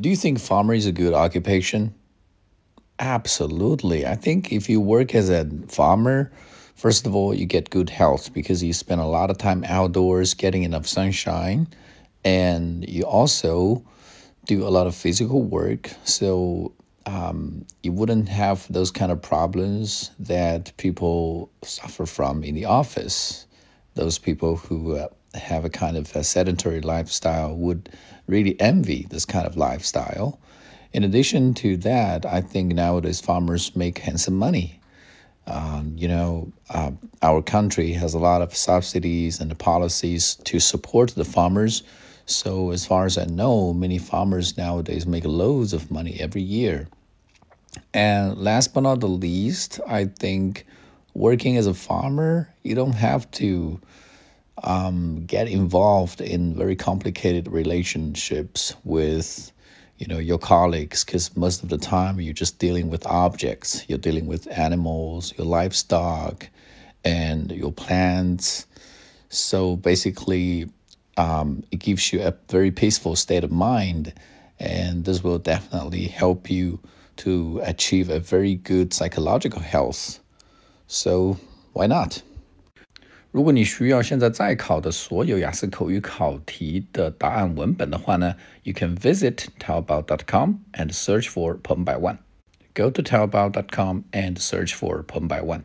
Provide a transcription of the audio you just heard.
Do you think farmer is a good occupation? Absolutely. I think if you work as a farmer, first of all, you get good health because you spend a lot of time outdoors getting enough sunshine. And you also do a lot of physical work. So um, you wouldn't have those kind of problems that people suffer from in the office. Those people who uh, have a kind of a sedentary lifestyle would really envy this kind of lifestyle. In addition to that, I think nowadays farmers make handsome money. Um, you know, uh, our country has a lot of subsidies and policies to support the farmers. So, as far as I know, many farmers nowadays make loads of money every year. And last but not the least, I think working as a farmer, you don't have to um, get involved in very complicated relationships with you know your colleagues because most of the time you're just dealing with objects. You're dealing with animals your livestock and your plants. So basically um, it gives you a very peaceful state of mind and this will definitely help you to achieve a very good psychological health. So why not 如果你需要现在在考的所有雅思口语考题的答案文本的话呢，you can visit taobao.com and search for Peng Bai Wan. Go to taobao.com and search for Peng Bai Wan.